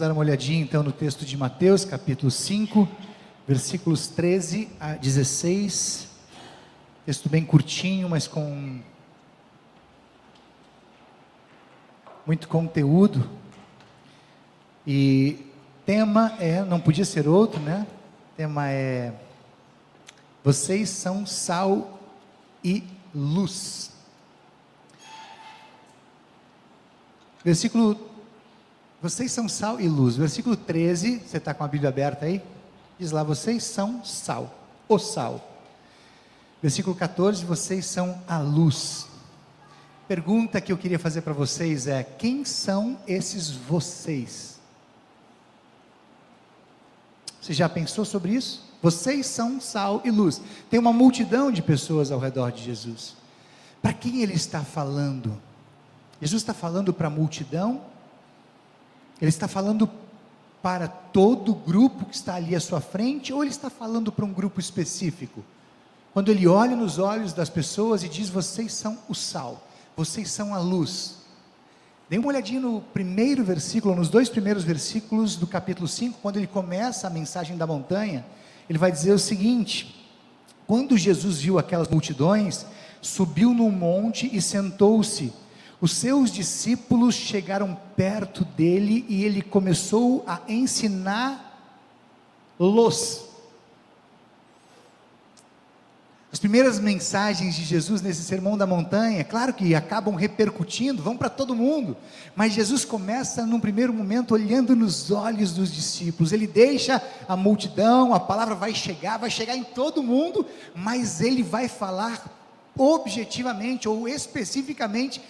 dar uma olhadinha então no texto de Mateus, capítulo 5, versículos 13 a 16. Texto bem curtinho, mas com muito conteúdo. E tema é, não podia ser outro, né? Tema é Vocês são sal e luz. Versículo Vocês são sal e luz. Versículo 13, você está com a Bíblia aberta aí? Diz lá, vocês são sal, o sal. Versículo 14, vocês são a luz. Pergunta que eu queria fazer para vocês é: quem são esses vocês? Você já pensou sobre isso? Vocês são sal e luz. Tem uma multidão de pessoas ao redor de Jesus. Para quem ele está falando? Jesus está falando para a multidão? Ele está falando para todo o grupo que está ali à sua frente? Ou ele está falando para um grupo específico? Quando ele olha nos olhos das pessoas e diz: Vocês são o sal, vocês são a luz. Dê uma olhadinha no primeiro versículo, nos dois primeiros versículos do capítulo 5, quando ele começa a mensagem da montanha, ele vai dizer o seguinte: Quando Jesus viu aquelas multidões, subiu num monte e sentou-se. Os seus discípulos chegaram perto dele e ele começou a ensinar-los As primeiras mensagens de Jesus nesse sermão da montanha, claro que acabam repercutindo, vão para todo mundo, mas Jesus começa num primeiro momento olhando nos olhos dos discípulos, ele deixa a multidão, a palavra vai chegar, vai chegar em todo mundo, mas ele vai falar objetivamente ou especificamente,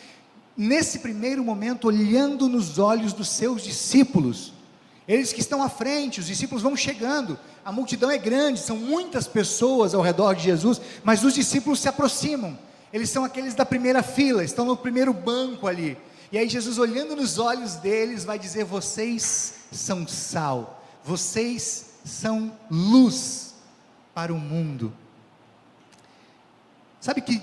nesse primeiro momento, olhando nos olhos dos seus discípulos. Eles que estão à frente, os discípulos vão chegando, a multidão é grande, são muitas pessoas ao redor de Jesus, mas os discípulos se aproximam, eles são aqueles da primeira fila, estão no primeiro banco ali. E aí Jesus, olhando nos olhos deles, vai dizer: Vocês são sal, vocês são luz para o mundo. Sabe que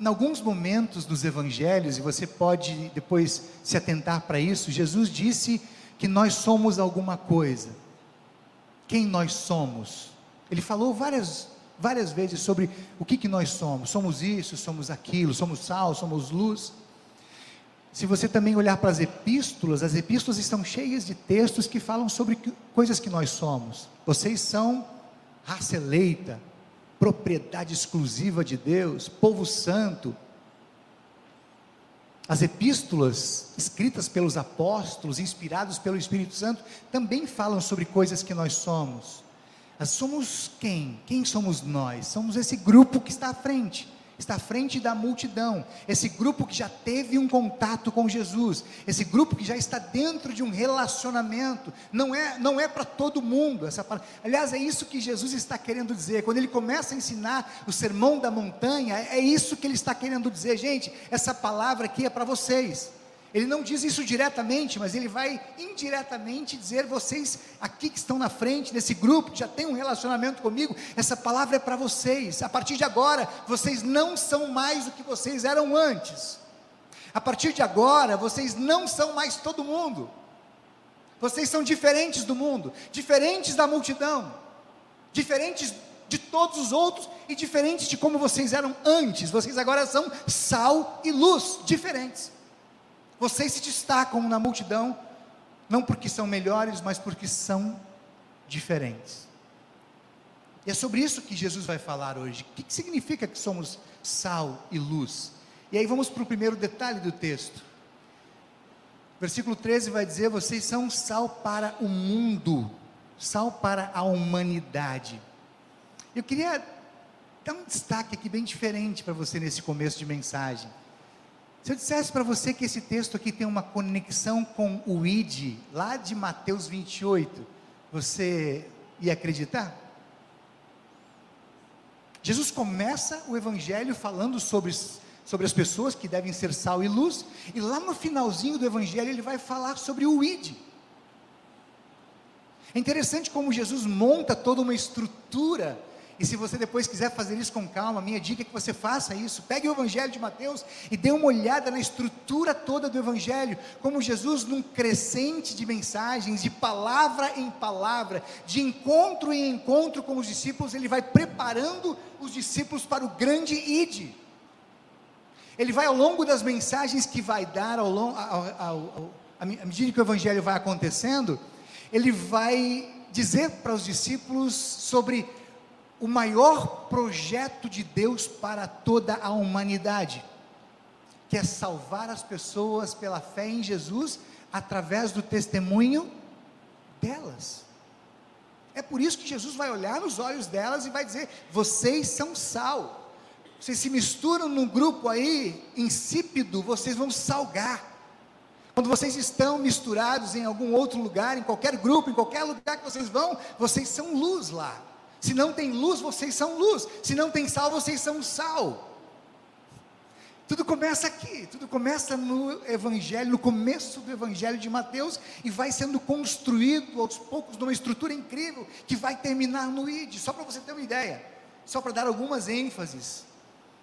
em alguns momentos dos evangelhos, e você pode depois se atentar para isso, Jesus disse que nós somos alguma coisa. Quem nós somos? Ele falou várias, várias vezes sobre o que, que nós somos. Somos isso, somos aquilo, somos sal, somos luz. Se você também olhar para as epístolas, as epístolas estão cheias de textos que falam sobre coisas que nós somos. Vocês são raça eleita, propriedade exclusiva de Deus, povo santo, as epístolas escritas pelos apóstolos, inspirados pelo Espírito Santo, também falam sobre coisas que nós somos. Somos quem? Quem somos nós? Somos esse grupo que está à frente está à frente da multidão, esse grupo que já teve um contato com Jesus, esse grupo que já está dentro de um relacionamento, não é, não é para todo mundo essa Aliás, é isso que Jesus está querendo dizer. Quando ele começa a ensinar o sermão da montanha, é isso que ele está querendo dizer, gente, essa palavra aqui é para vocês. Ele não diz isso diretamente, mas ele vai indiretamente dizer: vocês aqui que estão na frente desse grupo, que já tem um relacionamento comigo, essa palavra é para vocês. A partir de agora, vocês não são mais o que vocês eram antes. A partir de agora, vocês não são mais todo mundo. Vocês são diferentes do mundo, diferentes da multidão, diferentes de todos os outros e diferentes de como vocês eram antes. Vocês agora são sal e luz, diferentes. Vocês se destacam na multidão, não porque são melhores, mas porque são diferentes. E é sobre isso que Jesus vai falar hoje. O que, significa que somos sal e luz? E aí vamos para o primeiro detalhe do texto. Versículo 13 vai dizer: Vocês são sal para o mundo, sal para a humanidade. Eu queria dar um destaque aqui bem diferente para você nesse começo de mensagem. Se eu dissesse para você que esse texto aqui tem uma conexão com o ID, lá de Mateus 28, você ia acreditar? Jesus começa o evangelho falando sobre, sobre as pessoas que devem ser sal e luz, e lá no finalzinho do evangelho ele vai falar sobre o ID. É interessante como Jesus monta toda uma estrutura E se você depois quiser fazer isso com calma, minha dica é que você faça isso. Pegue o Evangelho de Mateus e dê uma olhada na estrutura toda do Evangelho, como Jesus, num crescente de mensagens, de palavra em palavra, de encontro em encontro com os discípulos, ele vai preparando os discípulos para o grande id. Ele vai ao longo das mensagens que vai dar ao longo, ao, ao, ao, à medida que o Evangelho vai acontecendo, ele vai dizer para os discípulos sobre o maior projeto de Deus para toda a humanidade, que é salvar as pessoas pela fé em Jesus através do testemunho delas. É por isso que Jesus vai olhar nos olhos delas e vai dizer: vocês são sal. Vocês se misturam num grupo aí insípido, vocês vão salgar. Quando vocês estão misturados em algum outro lugar, em qualquer grupo, em qualquer lugar que vocês vão, vocês são luz lá. Se não tem luz, vocês são luz. Se não tem sal, vocês são sal. Tudo começa aqui, tudo começa no Evangelho, no começo do Evangelho de Mateus e vai sendo construído aos poucos numa estrutura incrível que vai terminar no ID. Só para você ter uma ideia, só para dar algumas ênfases.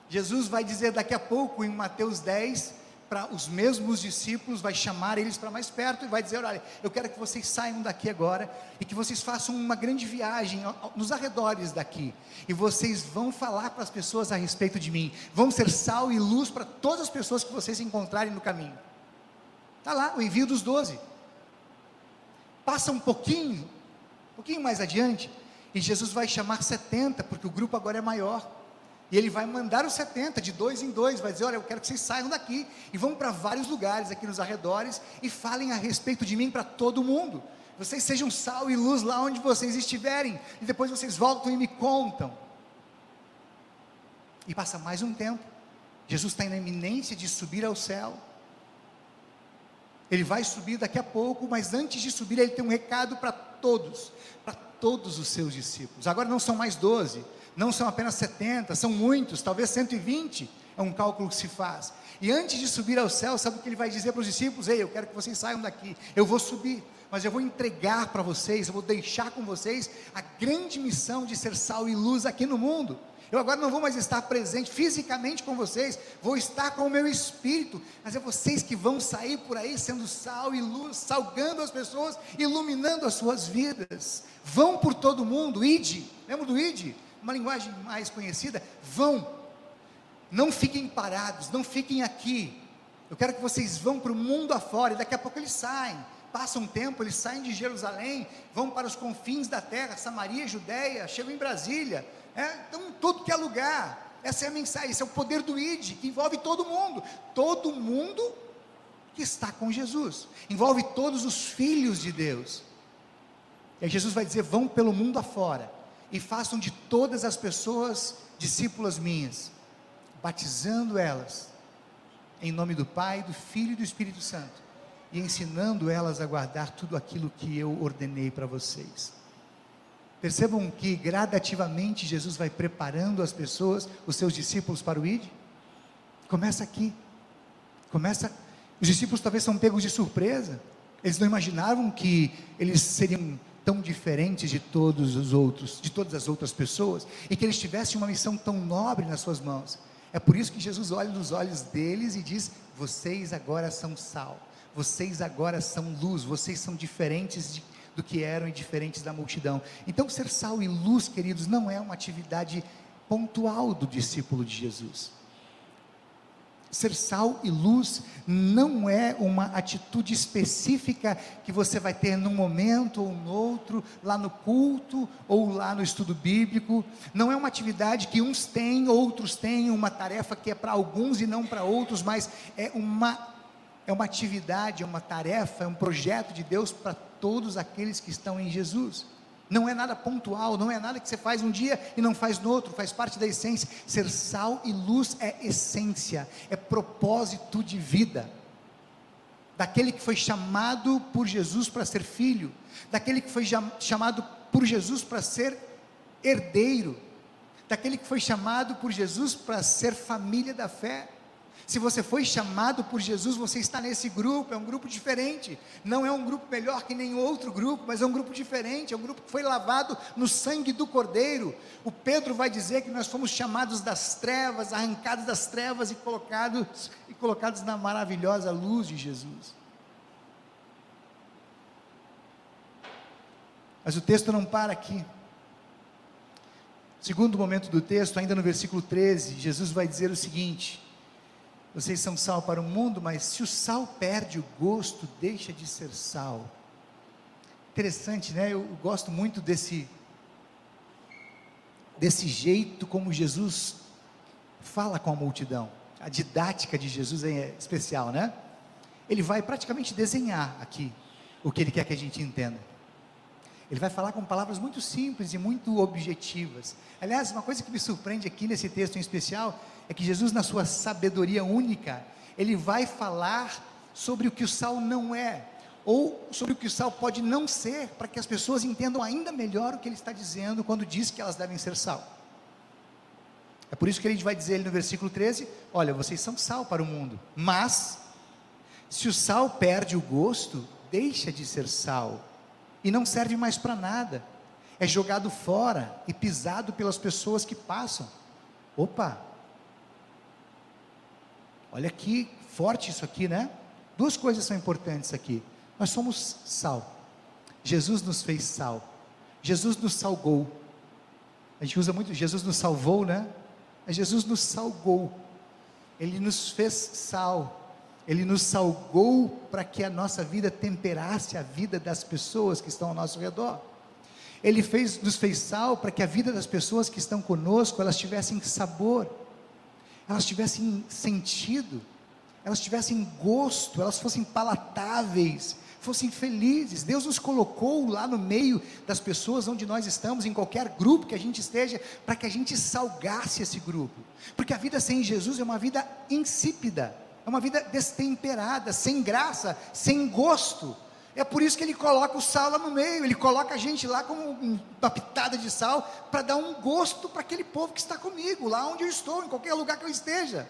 Jesus vai dizer daqui a pouco em Mateus 10 para os mesmos discípulos, vai chamar eles para mais perto e vai dizer: Olha, eu quero que vocês saiam daqui agora e que vocês façam uma grande viagem nos arredores daqui. E vocês vão falar para as pessoas a respeito de mim, vão ser sal e luz para todas as pessoas que vocês encontrarem no caminho. Está lá o envio dos doze. Passa um pouquinho, um pouquinho mais adiante, e Jesus vai chamar 70, porque o grupo agora é maior. E ele vai mandar os 70, de dois em dois, vai dizer: Olha, eu quero que vocês saiam daqui e vão para vários lugares aqui nos arredores e falem a respeito de mim para todo mundo. Vocês sejam sal e luz lá onde vocês estiverem, e depois vocês voltam e me contam. E passa mais um tempo, Jesus está na iminência de subir ao céu. Ele vai subir daqui a pouco, mas antes de subir, ele tem um recado para todos, para todos os seus discípulos. Agora não são mais doze, não são apenas 70, são muitos, talvez 120 é um cálculo que se faz. E antes de subir ao céu, sabe o que ele vai dizer para os discípulos? Ei, eu quero que vocês saiam daqui, eu vou subir, mas eu vou entregar para vocês, eu vou deixar com vocês a grande missão de ser sal e luz aqui no mundo. Eu agora não vou mais estar presente fisicamente com vocês, vou estar com o meu espírito, mas é vocês que vão sair por aí sendo sal e luz, salgando as pessoas, iluminando as suas vidas. Vão por todo mundo, ide, lembra do ide? Uma linguagem mais conhecida, vão, não fiquem parados, não fiquem aqui. Eu quero que vocês vão para o mundo afora, e daqui a pouco eles saem. Passa um tempo, eles saem de Jerusalém, vão para os confins da terra, Samaria, Judéia, chegam em Brasília, é, então todo que é lugar. Essa é a mensagem, esse é o poder do ID, que envolve todo mundo, todo mundo que está com Jesus, envolve todos os filhos de Deus. E aí Jesus vai dizer: vão pelo mundo afora e façam de todas as pessoas discípulas minhas, batizando elas em nome do Pai, do Filho e do Espírito Santo, e ensinando elas a guardar tudo aquilo que eu ordenei para vocês. Percebam que gradativamente Jesus vai preparando as pessoas, os seus discípulos para o ID. Começa aqui. Começa. Os discípulos talvez são pegos de surpresa. Eles não imaginavam que eles seriam tão diferentes de todos os outros, de todas as outras pessoas, e que eles tivessem uma missão tão nobre nas suas mãos. É por isso que Jesus olha nos olhos deles e diz: Vocês agora são sal, vocês agora são luz, vocês são diferentes de, do que eram e diferentes da multidão. Então, ser sal e luz, queridos, não é uma atividade pontual do discípulo de Jesus. Ser sal e luz não é uma atitude específica que você vai ter num momento ou no outro, lá no culto ou lá no estudo bíblico. Não é uma atividade que uns têm, outros têm, uma tarefa que é para alguns e não para outros, mas é uma, é uma atividade, é uma tarefa, é um projeto de Deus para todos aqueles que estão em Jesus não é nada pontual, não é nada que você faz um dia e não faz no outro, faz parte da essência. Ser sal e luz é essência, é propósito de vida. Daquele que foi chamado por Jesus para ser filho, daquele que foi chamado por Jesus para ser herdeiro, daquele que foi chamado por Jesus para ser família da fé. Se você foi chamado por Jesus, você está nesse grupo, é um grupo diferente. Não é um grupo melhor que nenhum outro grupo, mas é um grupo diferente, é um grupo que foi lavado no sangue do Cordeiro. O Pedro vai dizer que nós fomos chamados das trevas, arrancados das trevas e colocados e colocados na maravilhosa luz de Jesus. Mas o texto não para aqui. Segundo momento do texto, ainda no versículo 13, Jesus vai dizer o seguinte: vocês são sal para o mundo, mas se o sal perde o gosto, deixa de ser sal. Interessante, né? Eu gosto muito desse desse jeito como Jesus fala com a multidão. A didática de Jesus é especial, né? Ele vai praticamente desenhar aqui o que ele quer que a gente entenda. Ele vai falar com palavras muito simples e muito objetivas. Aliás, uma coisa que me surpreende aqui nesse texto em especial é que Jesus, na sua sabedoria única, ele vai falar sobre o que o sal não é, ou sobre o que o sal pode não ser, para que as pessoas entendam ainda melhor o que ele está dizendo quando diz que elas devem ser sal. É por isso que ele vai dizer ali no versículo 13: Olha, vocês são sal para o mundo, mas se o sal perde o gosto, deixa de ser sal e não serve mais para nada, é jogado fora e pisado pelas pessoas que passam. Opa, Olha que forte isso aqui, né? Duas coisas são importantes aqui. Nós somos sal. Jesus nos fez sal. Jesus nos salgou. A gente usa muito, Jesus nos salvou, né? Mas Jesus nos salgou. Ele nos fez sal. Ele nos salgou para que a nossa vida temperasse a vida das pessoas que estão ao nosso redor. Ele fez, nos fez sal para que a vida das pessoas que estão conosco, elas tivessem sabor elas tivessem sentido, elas tivessem gosto, elas fossem palatáveis, fossem felizes. Deus nos colocou lá no meio das pessoas onde nós estamos, em qualquer grupo que a gente esteja, para que a gente salgasse esse grupo. Porque a vida sem Jesus é uma vida insípida, é uma vida destemperada, sem graça, sem gosto. É por isso que ele coloca o sal lá no meio, ele coloca a gente lá como uma pitada de sal, para dar um gosto para aquele povo que está comigo, lá onde eu estou, em qualquer lugar que eu esteja.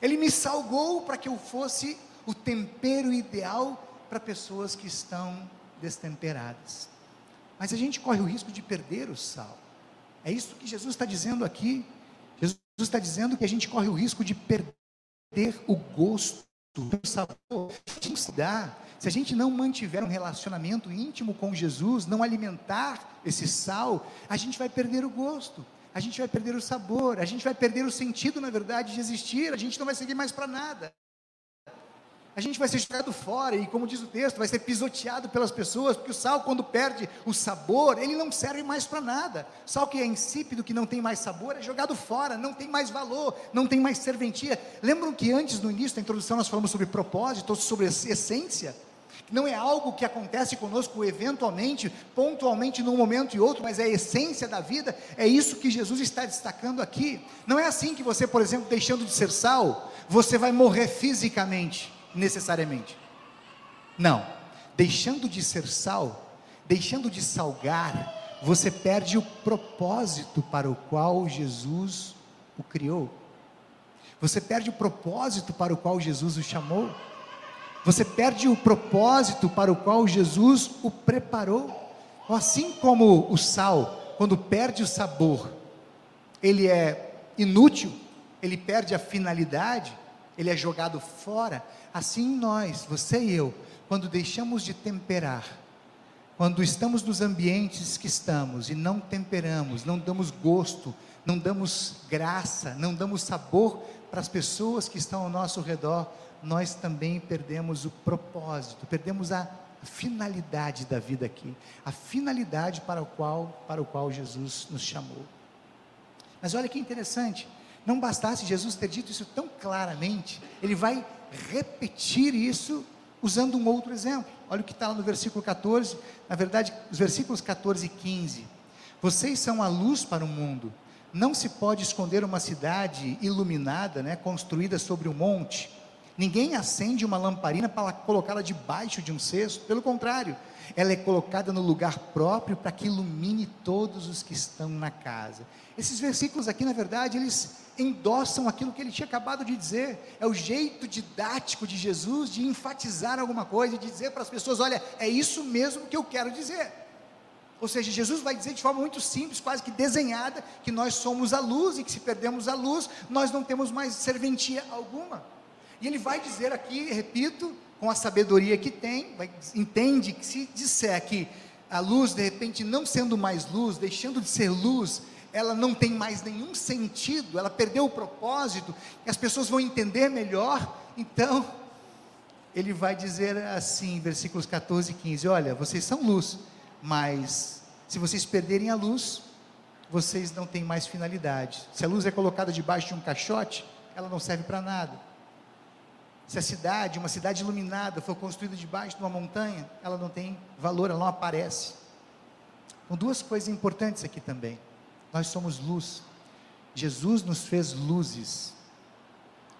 Ele me salgou para que eu fosse o tempero ideal para pessoas que estão destemperadas. Mas a gente corre o risco de perder o sal. É isso que Jesus está dizendo aqui. Jesus está dizendo que a gente corre o risco de perder o gosto, o sabor. A gente dá se a gente não mantiver um relacionamento íntimo com Jesus, não alimentar esse sal, a gente vai perder o gosto, a gente vai perder o sabor, a gente vai perder o sentido, na verdade, de existir, a gente não vai seguir mais para nada. A gente vai ser jogado fora e, como diz o texto, vai ser pisoteado pelas pessoas, porque o sal, quando perde o sabor, ele não serve mais para nada. Sal que é insípido, que não tem mais sabor, é jogado fora, não tem mais valor, não tem mais serventia. Lembram que antes, no início da introdução, nós falamos sobre propósito, sobre essência? não é algo que acontece conosco eventualmente, pontualmente num momento e outro, mas é a essência da vida, é isso que Jesus está destacando aqui. Não é assim que você, por exemplo, deixando de ser sal, você vai morrer fisicamente, necessariamente. Não. Deixando de ser sal, deixando de salgar, você perde o propósito para o qual Jesus o criou. Você perde o propósito para o qual Jesus o chamou. Você perde o propósito para o qual Jesus o preparou. Assim como o sal, quando perde o sabor, ele é inútil, ele perde a finalidade, ele é jogado fora. Assim nós, você e eu, quando deixamos de temperar, quando estamos nos ambientes que estamos e não temperamos, não damos gosto, não damos graça, não damos sabor para as pessoas que estão ao nosso redor, nós também perdemos o propósito, perdemos a finalidade da vida aqui, a finalidade para o qual, para o qual Jesus nos chamou. Mas olha que interessante, não bastasse Jesus ter dito isso tão claramente, ele vai repetir isso usando um outro exemplo. Olha o que está lá no versículo 14, na verdade, os versículos 14 e 15. Vocês são a luz para o mundo. Não se pode esconder uma cidade iluminada, né, construída sobre um monte Ninguém acende uma lamparina para colocá-la debaixo de um cesto, pelo contrário, ela é colocada no lugar próprio para que ilumine todos os que estão na casa. Esses versículos aqui, na verdade, eles endossam aquilo que ele tinha acabado de dizer. É o jeito didático de Jesus de enfatizar alguma coisa, de dizer para as pessoas: olha, é isso mesmo que eu quero dizer. Ou seja, Jesus vai dizer de forma muito simples, quase que desenhada, que nós somos a luz e que se perdemos a luz, nós não temos mais serventia alguma. E ele vai dizer aqui, repito, com a sabedoria que tem, vai, entende que se disser que a luz, de repente, não sendo mais luz, deixando de ser luz, ela não tem mais nenhum sentido, ela perdeu o propósito, as pessoas vão entender melhor, então, ele vai dizer assim, versículos 14 e 15: Olha, vocês são luz, mas se vocês perderem a luz, vocês não têm mais finalidade. Se a luz é colocada debaixo de um caixote, ela não serve para nada. Se a cidade, uma cidade iluminada, for construída debaixo de uma montanha, ela não tem valor, ela não aparece. Então, duas coisas importantes aqui também. Nós somos luz. Jesus nos fez luzes.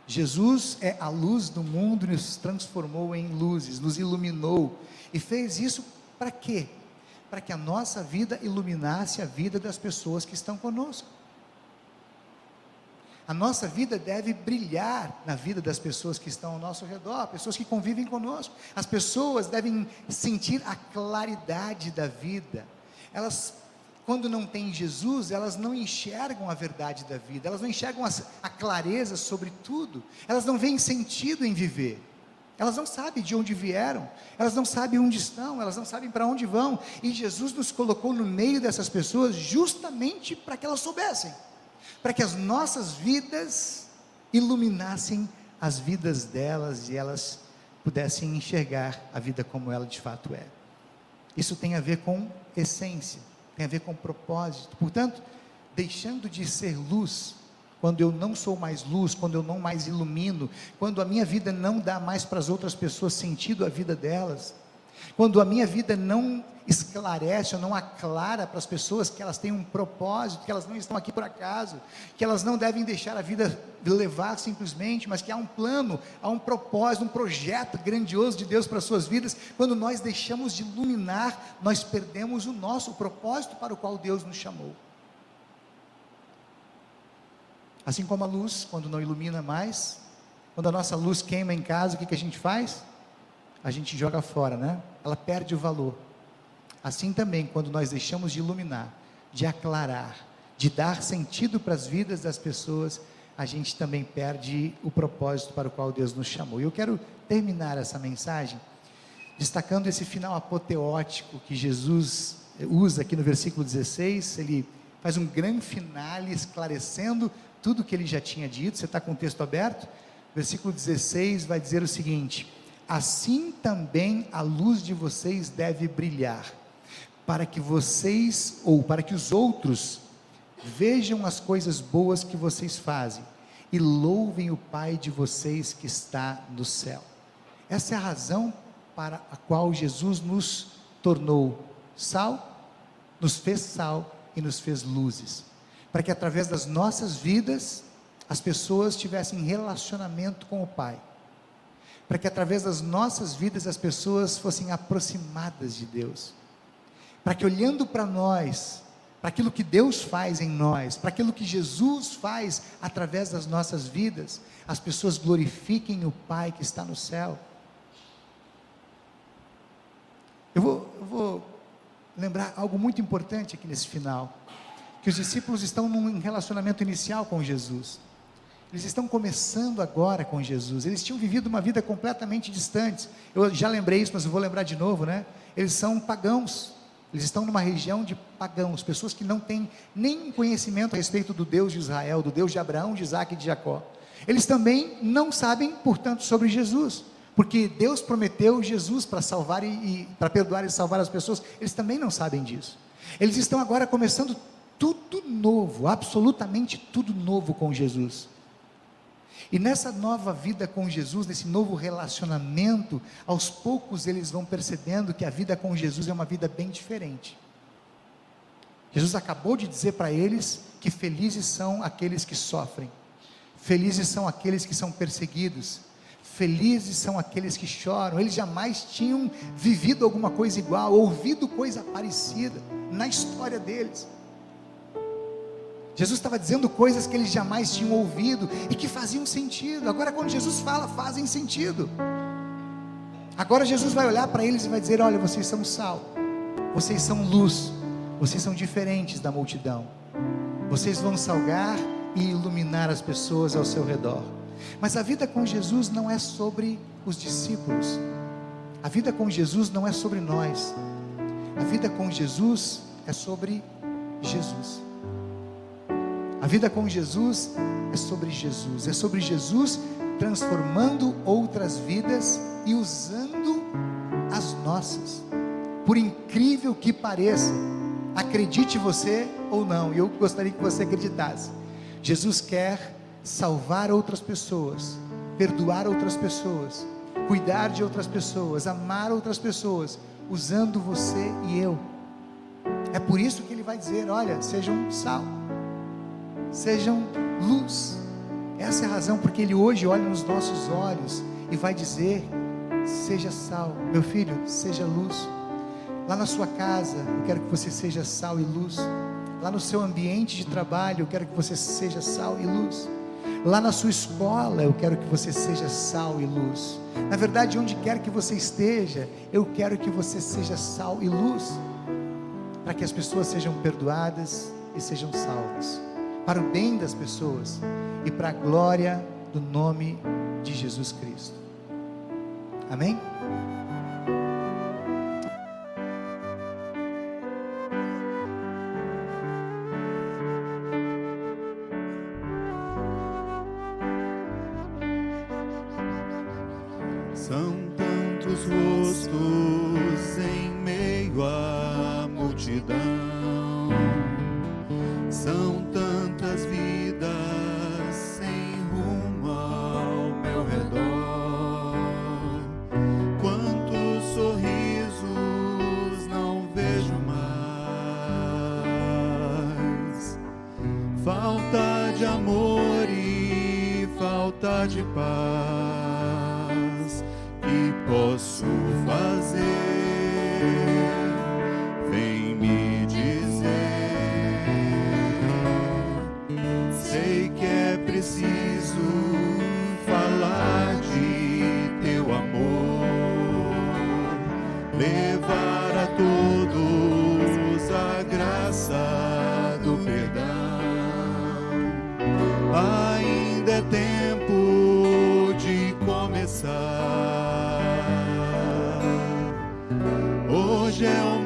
Jesus é a luz do mundo e nos transformou em luzes, nos iluminou. E fez isso para quê? Para que a nossa vida iluminasse a vida das pessoas que estão conosco. A nossa vida deve brilhar na vida das pessoas que estão ao nosso redor, pessoas que convivem conosco. As pessoas devem sentir a claridade da vida. Elas quando não tem Jesus, elas não enxergam a verdade da vida, elas não enxergam a, a clareza sobre tudo, elas não veem sentido em viver. Elas não sabem de onde vieram, elas não sabem onde estão, elas não sabem para onde vão. E Jesus nos colocou no meio dessas pessoas justamente para que elas soubessem, para que as nossas vidas iluminassem as vidas delas e elas pudessem enxergar a vida como ela de fato é. Isso tem a ver com essência tem a ver com propósito. Portanto, deixando de ser luz, quando eu não sou mais luz, quando eu não mais ilumino, quando a minha vida não dá mais para as outras pessoas sentido a vida delas, quando a minha vida não esclarece ou não aclara para as pessoas que elas têm um propósito, que elas não estão aqui por acaso, que elas não devem deixar a vida levar simplesmente, mas que há um plano, há um propósito, um projeto grandioso de Deus para as suas vidas. Quando nós deixamos de iluminar, nós perdemos o nosso propósito para o qual Deus nos chamou. Assim como a luz, quando não ilumina mais, quando a nossa luz queima em casa, o que, que a gente faz? A gente joga fora, né? Ela perde o valor. Assim também, quando nós deixamos de iluminar, de aclarar, de dar sentido para as vidas das pessoas, a gente também perde o propósito para o qual Deus nos chamou. E eu quero terminar essa mensagem destacando esse final apoteótico que Jesus usa aqui no versículo 16. Ele faz um grande finale esclarecendo tudo que ele já tinha dito. Você está com o texto aberto? Versículo 16 vai dizer o seguinte: Assim também a luz de vocês deve brilhar para que vocês, ou para que os outros, vejam as coisas boas que vocês fazem e louvem o Pai de vocês que está no céu. Essa é a razão para a qual Jesus nos tornou sal, nos fez sal e nos fez luzes, para que através das nossas vidas as pessoas tivessem relacionamento com o Pai, para que através das nossas vidas as pessoas fossem aproximadas de Deus para que olhando para nós, para aquilo que Deus faz em nós, para aquilo que Jesus faz através das nossas vidas, as pessoas glorifiquem o Pai que está no céu. Eu vou, eu vou lembrar algo muito importante aqui nesse final, que os discípulos estão num relacionamento inicial com Jesus. Eles estão começando agora com Jesus. Eles tinham vivido uma vida completamente distante. Eu já lembrei isso, mas eu vou lembrar de novo, né? Eles são pagãos. Eles estão numa região de pagãos, pessoas que não têm nem conhecimento a respeito do Deus de Israel, do Deus de Abraão, de Isaac e de Jacó. Eles também não sabem, portanto, sobre Jesus, porque Deus prometeu Jesus para salvar e, e para perdoar e salvar as pessoas. Eles também não sabem disso. Eles estão agora começando tudo novo, absolutamente tudo novo com Jesus. E nessa nova vida com Jesus, nesse novo relacionamento, aos poucos eles vão percebendo que a vida com Jesus é uma vida bem diferente. Jesus acabou de dizer para eles que felizes são aqueles que sofrem, felizes são aqueles que são perseguidos, Felizes são aqueles que choram. Eles jamais tinham vivido alguma coisa igual, ouvido coisa parecida na história deles. Jesus estava dizendo coisas que eles jamais tinham ouvido e que faziam sentido. Agora, quando Jesus fala, fazem sentido. Agora, Jesus vai olhar para eles e vai dizer: Olha, vocês são sal, vocês são luz, vocês são diferentes da multidão. Vocês vão salgar e iluminar as pessoas ao seu redor. Mas a vida com Jesus não é sobre os discípulos. A vida com Jesus não é sobre nós. A vida com Jesus é sobre Jesus. A vida com Jesus é sobre Jesus, é sobre Jesus transformando outras vidas e usando as nossas. Por incrível que pareça, acredite você ou não, e eu gostaria que você acreditasse. Jesus quer salvar outras pessoas, perdoar outras pessoas, cuidar de outras pessoas, amar outras pessoas, usando você e eu. É por isso que ele vai dizer: olha, sejam sal, sejam luz. Essa é a razão porque ele hoje olha nos nossos olhos e vai dizer: seja sal, meu filho, seja luz. Lá na sua casa, eu quero que você seja sal e luz. Lá no seu ambiente de trabalho, eu quero que você seja sal e luz. Lá na sua escola, eu quero que você seja sal e luz. Na verdade, onde quer que você esteja, eu quero que você seja sal e luz, para que as pessoas sejam perdoadas e sejam salvas, para o bem das pessoas e para a glória do nome de Jesus Cristo. Amém? shall